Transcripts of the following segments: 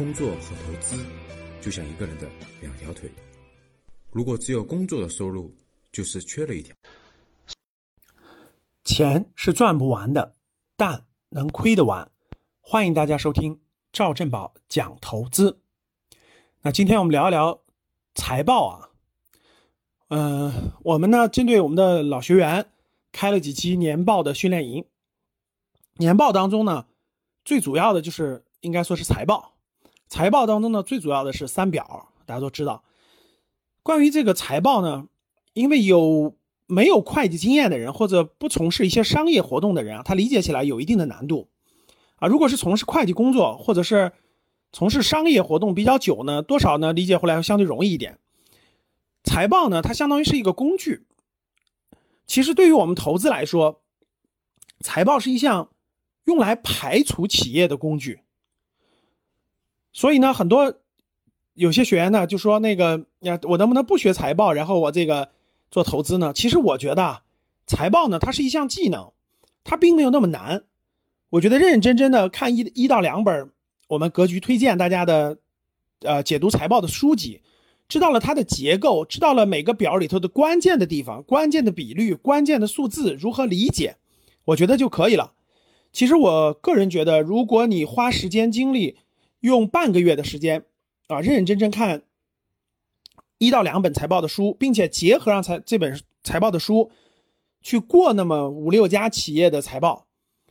工作和投资就像一个人的两条腿，如果只有工作的收入，就是缺了一条。钱是赚不完的，但能亏得完。欢迎大家收听赵振宝讲投资。那今天我们聊一聊财报啊。嗯，我们呢针对我们的老学员开了几期年报的训练营。年报当中呢，最主要的就是应该说是财报。财报当中呢，最主要的是三表，大家都知道。关于这个财报呢，因为有没有会计经验的人，或者不从事一些商业活动的人啊，他理解起来有一定的难度啊。如果是从事会计工作，或者是从事商业活动比较久呢，多少呢理解回来相对容易一点。财报呢，它相当于是一个工具。其实对于我们投资来说，财报是一项用来排除企业的工具。所以呢，很多有些学员呢就说：“那个呀，我能不能不学财报，然后我这个做投资呢？”其实我觉得啊，财报呢，它是一项技能，它并没有那么难。我觉得认认真真的看一一到两本我们格局推荐大家的，呃，解读财报的书籍，知道了它的结构，知道了每个表里头的关键的地方、关键的比率、关键的数字如何理解，我觉得就可以了。其实我个人觉得，如果你花时间精力，用半个月的时间啊，认认真真看一到两本财报的书，并且结合上财这本财报的书去过那么五六家企业的财报，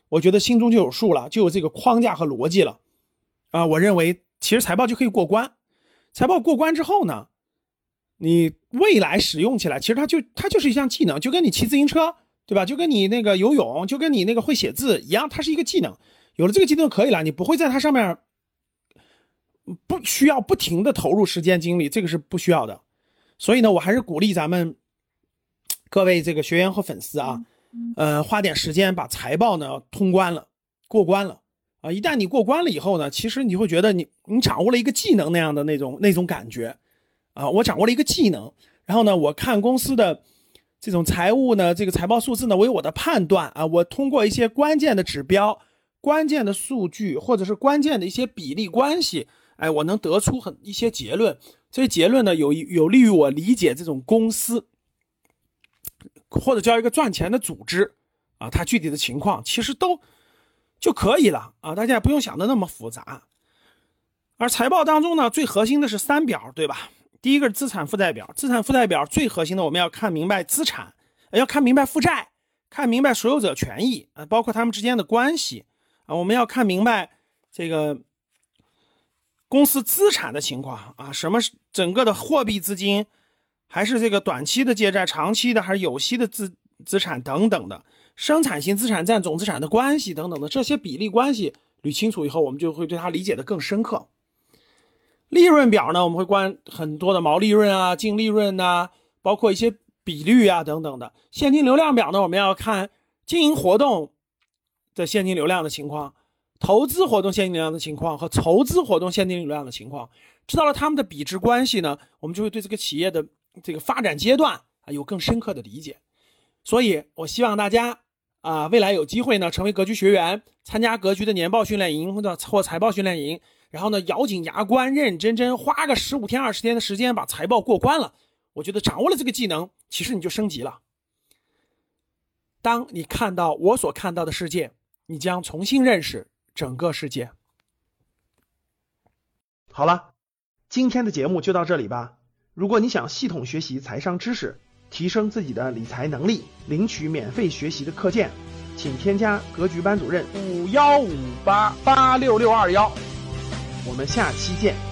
我觉得心中就有数了，就有这个框架和逻辑了啊。我认为其实财报就可以过关。财报过关之后呢，你未来使用起来，其实它就它就是一项技能，就跟你骑自行车，对吧？就跟你那个游泳，就跟你那个会写字一样，它是一个技能。有了这个技能可以了，你不会在它上面。不需要不停的投入时间精力，这个是不需要的。所以呢，我还是鼓励咱们各位这个学员和粉丝啊，呃，花点时间把财报呢通关了，过关了啊。一旦你过关了以后呢，其实你会觉得你你掌握了一个技能那样的那种那种感觉啊。我掌握了一个技能，然后呢，我看公司的这种财务呢，这个财报数字呢我有我的判断啊，我通过一些关键的指标、关键的数据或者是关键的一些比例关系。哎，我能得出很一些结论，这些结论呢有有利于我理解这种公司，或者叫一个赚钱的组织啊，它具体的情况其实都就可以了啊，大家也不用想的那么复杂。而财报当中呢，最核心的是三表，对吧？第一个是资产负债表，资产负债表最核心的我们要看明白资产，要看明白负债，看明白所有者权益啊，包括他们之间的关系啊，我们要看明白这个。公司资产的情况啊，什么整个的货币资金，还是这个短期的借债，长期的还是有息的资资产等等的，生产性资产占总资产的关系等等的这些比例关系捋清楚以后，我们就会对它理解的更深刻。利润表呢，我们会关很多的毛利润啊、净利润呐，包括一些比率啊等等的。现金流量表呢，我们要看经营活动的现金流量的情况。投资活动现金流量的情况和筹资活动现金流量的情况，知道了他们的比值关系呢，我们就会对这个企业的这个发展阶段啊有更深刻的理解。所以，我希望大家啊未来有机会呢成为格局学员，参加格局的年报训练营或者或财报训练营，然后呢咬紧牙关，认认真真花个十五天二十天的时间把财报过关了。我觉得掌握了这个技能，其实你就升级了。当你看到我所看到的世界，你将重新认识。整个世界。好了，今天的节目就到这里吧。如果你想系统学习财商知识，提升自己的理财能力，领取免费学习的课件，请添加格局班主任五幺五八八六六二幺。我们下期见。